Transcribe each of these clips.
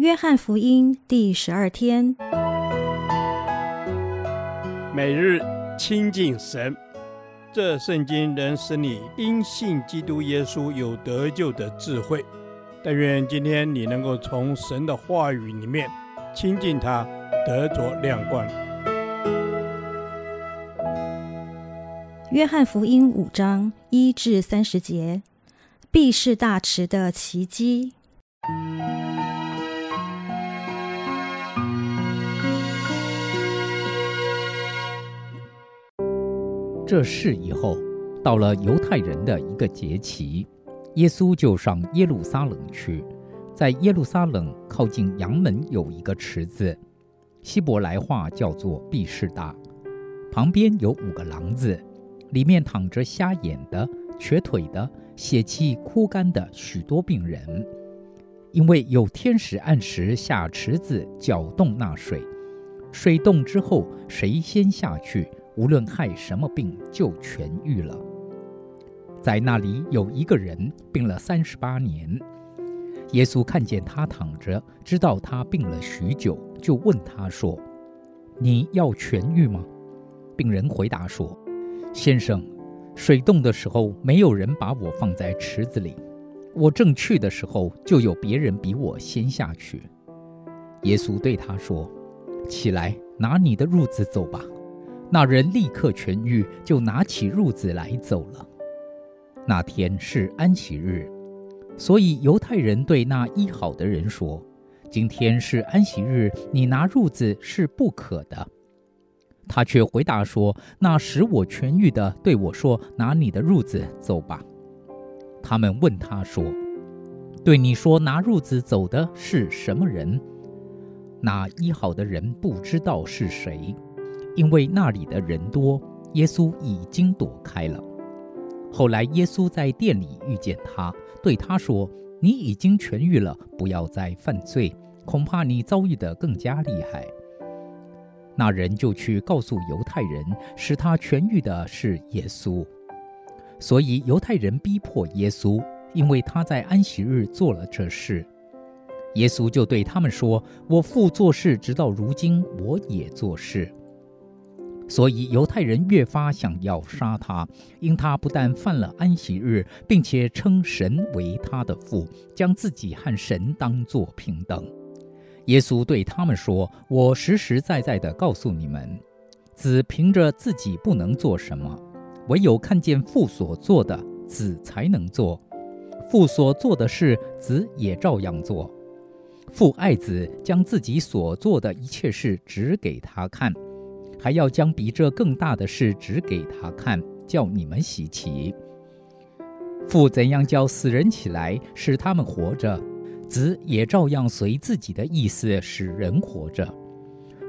约翰福音第十二天，每日亲近神，这圣经能使你因信基督耶稣有得救的智慧。但愿今天你能够从神的话语里面亲近他，得着亮光。约翰福音五章一至三十节，必是大池的奇迹。这事以后，到了犹太人的一个节期，耶稣就上耶路撒冷去。在耶路撒冷靠近羊门有一个池子，希伯来话叫做毕士大，旁边有五个廊子，里面躺着瞎眼的、瘸腿的、血气枯干的许多病人。因为有天使按时下池子搅动那水，水动之后，谁先下去，无论害什么病，就痊愈了。在那里有一个人病了三十八年，耶稣看见他躺着，知道他病了许久，就问他说：“你要痊愈吗？”病人回答说：“先生，水动的时候，没有人把我放在池子里，我正去的时候，就有别人比我先下去。”耶稣对他说：“起来，拿你的褥子走吧。”那人立刻痊愈，就拿起褥子来走了。那天是安息日，所以犹太人对那医好的人说：“今天是安息日，你拿褥子是不可的。”他却回答说：“那使我痊愈的对我说：‘拿你的褥子走吧。’”他们问他说：“对你说拿褥子走的是什么人？”那医好的人不知道是谁。因为那里的人多，耶稣已经躲开了。后来耶稣在店里遇见他，对他说：“你已经痊愈了，不要再犯罪，恐怕你遭遇得更加厉害。”那人就去告诉犹太人，使他痊愈的是耶稣。所以犹太人逼迫耶稣，因为他在安息日做了这事。耶稣就对他们说：“我父做事，直到如今，我也做事。”所以犹太人越发想要杀他，因他不但犯了安息日，并且称神为他的父，将自己和神当作平等。耶稣对他们说：“我实实在在地告诉你们，子凭着自己不能做什么，唯有看见父所做的，子才能做。父所做的事，子也照样做。父爱子，将自己所做的一切事指给他看。”还要将比这更大的事指给他看，叫你们稀奇。父怎样叫死人起来，使他们活着，子也照样随自己的意思使人活着。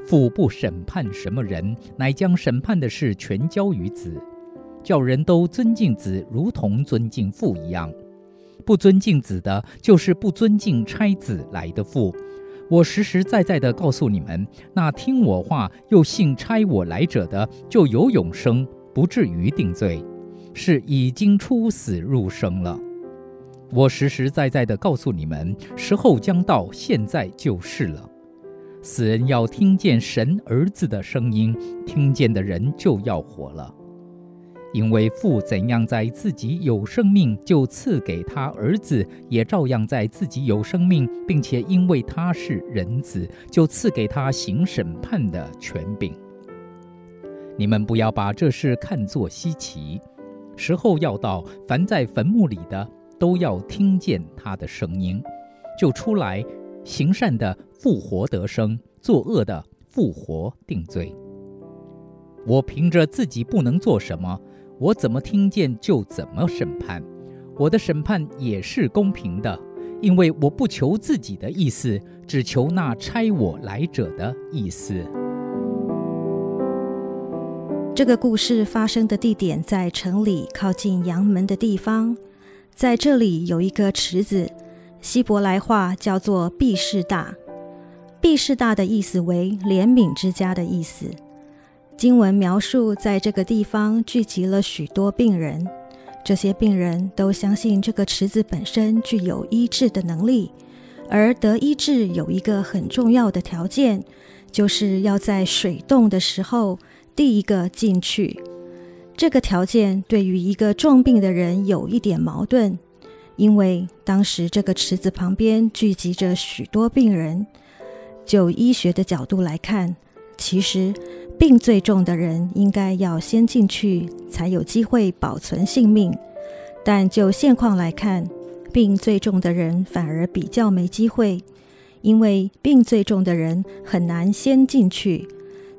父不审判什么人，乃将审判的事全交于子，叫人都尊敬子，如同尊敬父一样。不尊敬子的，就是不尊敬差子来的父。我实实在在地告诉你们，那听我话又信差我来者的，就有永生，不至于定罪，是已经出死入生了。我实实在在地告诉你们，时候将到，现在就是了。死人要听见神儿子的声音，听见的人就要活了。因为父怎样在自己有生命，就赐给他儿子，也照样在自己有生命，并且因为他是人子，就赐给他行审判的权柄。你们不要把这事看作稀奇，时候要到，凡在坟墓里的都要听见他的声音，就出来；行善的复活得生，作恶的复活定罪。我凭着自己不能做什么。我怎么听见就怎么审判，我的审判也是公平的，因为我不求自己的意思，只求那差我来者的意思。这个故事发生的地点在城里靠近阳门的地方，在这里有一个池子，希伯来话叫做毕士大，毕士大的意思为怜悯之家的意思。经文描述，在这个地方聚集了许多病人，这些病人都相信这个池子本身具有医治的能力，而得医治有一个很重要的条件，就是要在水动的时候第一个进去。这个条件对于一个重病的人有一点矛盾，因为当时这个池子旁边聚集着许多病人。就医学的角度来看，其实病最重的人应该要先进去，才有机会保存性命。但就现况来看，病最重的人反而比较没机会，因为病最重的人很难先进去。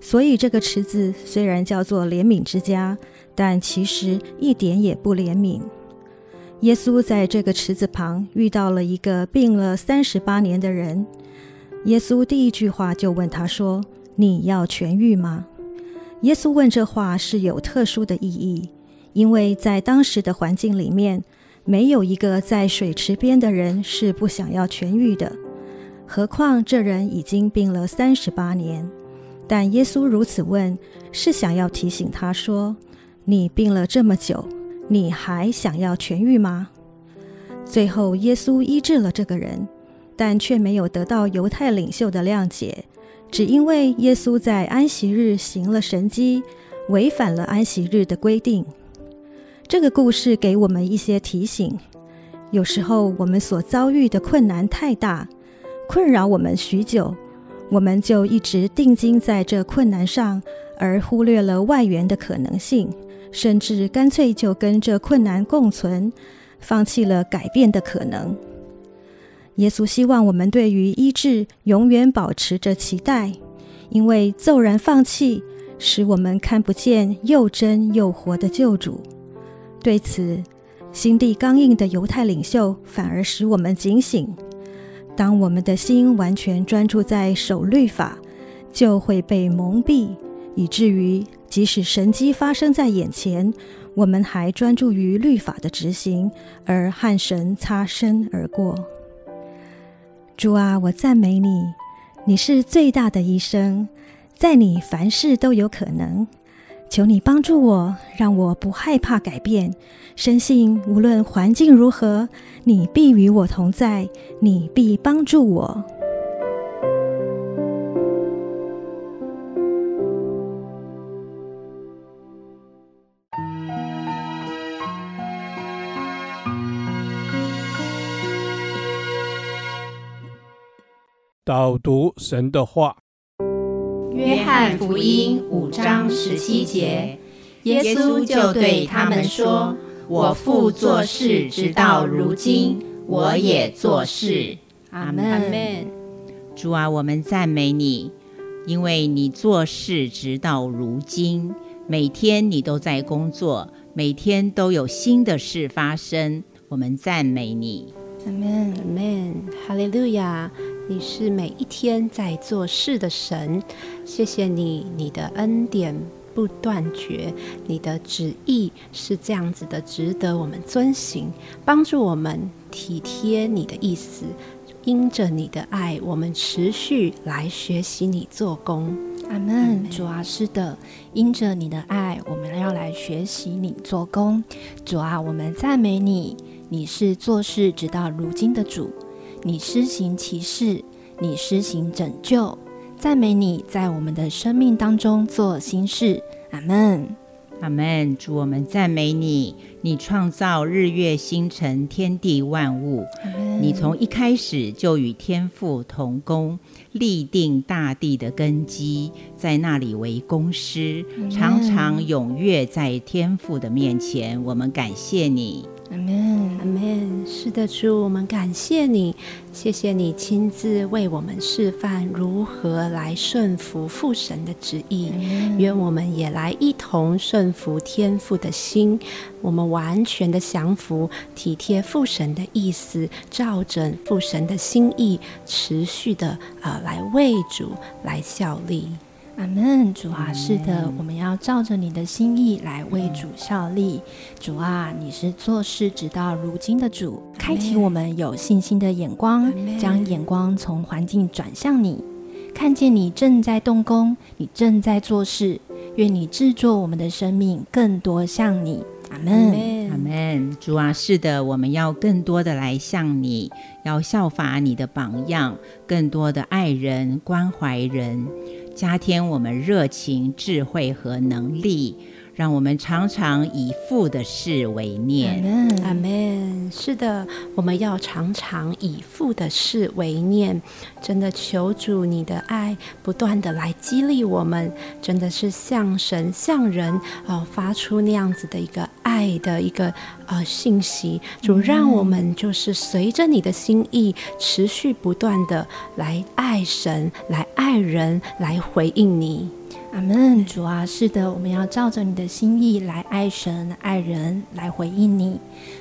所以这个池子虽然叫做怜悯之家，但其实一点也不怜悯。耶稣在这个池子旁遇到了一个病了三十八年的人，耶稣第一句话就问他说：“你要痊愈吗？”耶稣问这话是有特殊的意义，因为在当时的环境里面。没有一个在水池边的人是不想要痊愈的，何况这人已经病了三十八年。但耶稣如此问，是想要提醒他说：“你病了这么久，你还想要痊愈吗？”最后，耶稣医治了这个人，但却没有得到犹太领袖的谅解，只因为耶稣在安息日行了神迹，违反了安息日的规定。这个故事给我们一些提醒：有时候我们所遭遇的困难太大，困扰我们许久，我们就一直定睛在这困难上，而忽略了外援的可能性，甚至干脆就跟这困难共存，放弃了改变的可能。耶稣希望我们对于医治永远保持着期待，因为骤然放弃，使我们看不见又真又活的救主。对此，心地刚硬的犹太领袖反而使我们警醒：当我们的心完全专注在守律法，就会被蒙蔽，以至于即使神迹发生在眼前，我们还专注于律法的执行，而和神擦身而过。主啊，我赞美你，你是最大的医生，在你凡事都有可能。求你帮助我，让我不害怕改变，深信无论环境如何，你必与我同在，你必帮助我。导读神的话。约翰福音五章十七节，耶稣就对他们说：“我父做事直到如今，我也做事。”阿门。主啊，我们赞美你，因为你做事直到如今，每天你都在工作，每天都有新的事发生。我们赞美你。阿门，阿门，哈利路亚。你是每一天在做事的神，谢谢你，你的恩典不断绝，你的旨意是这样子的，值得我们遵行，帮助我们体贴你的意思，因着你的爱，我们持续来学习你做工。阿门。主啊，是的，因着你的爱，我们要来学习你做工。主啊，我们赞美你，你是做事直到如今的主。你施行奇事，你施行拯救，赞美你在我们的生命当中做新事。阿门，阿门。主，我们赞美你，你创造日月星辰、天地万物。你从一开始就与天父同工，立定大地的根基，在那里为公师，常常踊跃在天父的面前。我们感谢你。阿门，阿门。是的，主，我们感谢你，谢谢你亲自为我们示范如何来顺服父神的旨意。愿我们也来一同顺服天父的心，我们完全的降服，体贴父神的意思，照着父神的心意，持续的啊、呃、来为主来效力。阿门，主啊，是的，我们要照着你的心意来为主效力。主啊，你是做事直到如今的主，开启我们有信心的眼光，将眼光从环境转向你，看见你正在动工，你正在做事。愿你制作我们的生命更多像你。阿门，阿门。主啊，是的，我们要更多的来向你，要效法你的榜样，更多的爱人、关怀人，加添我们热情、智慧和能力。让我们常常以父的事为念，阿门。是的，我们要常常以父的事为念。真的，求主你的爱不断的来激励我们，真的是向神向人呃发出那样子的一个爱的一个呃信息。主让我们就是随着你的心意，持续不断的来爱神，来爱人，来回应你。阿门，主啊，是的，我们要照着你的心意来爱神、爱人，来回应你。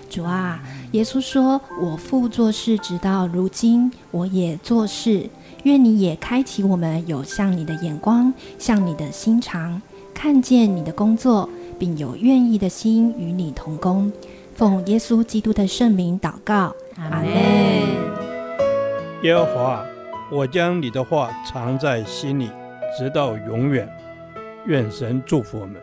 主啊，耶稣说：“我父做事，直到如今，我也做事。愿你也开启我们有像你的眼光，像你的心肠，看见你的工作，并有愿意的心与你同工。奉耶稣基督的圣名祷告，阿门。耶和华，我将你的话藏在心里，直到永远。愿神祝福我们。